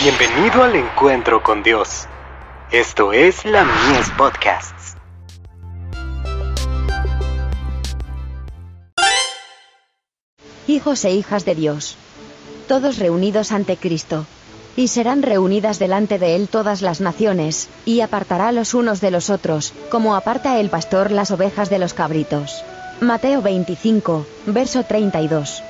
Bienvenido al encuentro con Dios. Esto es la Mies Podcasts. Hijos e hijas de Dios. Todos reunidos ante Cristo. Y serán reunidas delante de Él todas las naciones, y apartará los unos de los otros, como aparta el pastor las ovejas de los cabritos. Mateo 25, verso 32.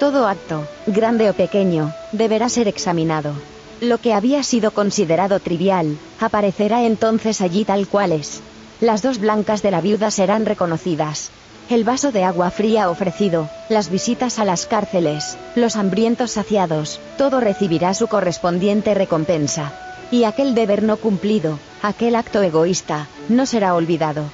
Todo acto, grande o pequeño, deberá ser examinado. Lo que había sido considerado trivial, aparecerá entonces allí tal cual es. Las dos blancas de la viuda serán reconocidas. El vaso de agua fría ofrecido, las visitas a las cárceles, los hambrientos saciados, todo recibirá su correspondiente recompensa. Y aquel deber no cumplido, aquel acto egoísta, no será olvidado.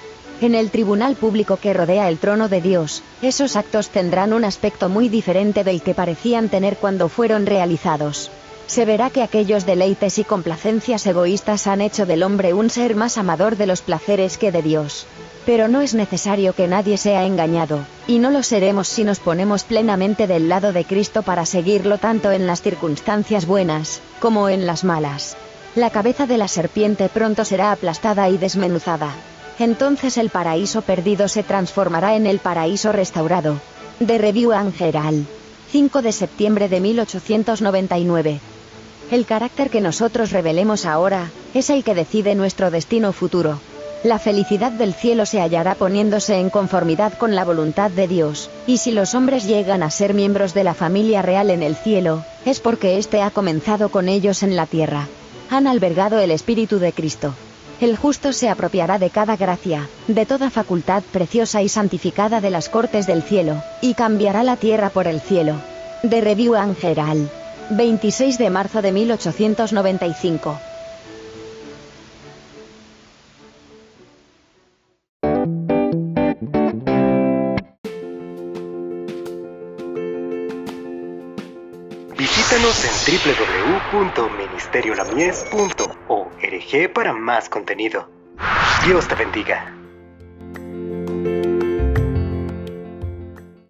En el tribunal público que rodea el trono de Dios, esos actos tendrán un aspecto muy diferente del que parecían tener cuando fueron realizados se verá que aquellos deleites y complacencias egoístas han hecho del hombre un ser más amador de los placeres que de Dios. Pero no es necesario que nadie sea engañado, y no lo seremos si nos ponemos plenamente del lado de Cristo para seguirlo tanto en las circunstancias buenas, como en las malas. La cabeza de la serpiente pronto será aplastada y desmenuzada. Entonces el paraíso perdido se transformará en el paraíso restaurado. De Review Angeral. 5 de septiembre de 1899. El carácter que nosotros revelemos ahora, es el que decide nuestro destino futuro. La felicidad del cielo se hallará poniéndose en conformidad con la voluntad de Dios, y si los hombres llegan a ser miembros de la familia real en el cielo, es porque éste ha comenzado con ellos en la tierra. Han albergado el Espíritu de Cristo. El justo se apropiará de cada gracia, de toda facultad preciosa y santificada de las cortes del cielo, y cambiará la tierra por el cielo. De Review Angeral. 26 de marzo de 1895. Visítanos en www.ministeriolamies.org para más contenido. Dios te bendiga.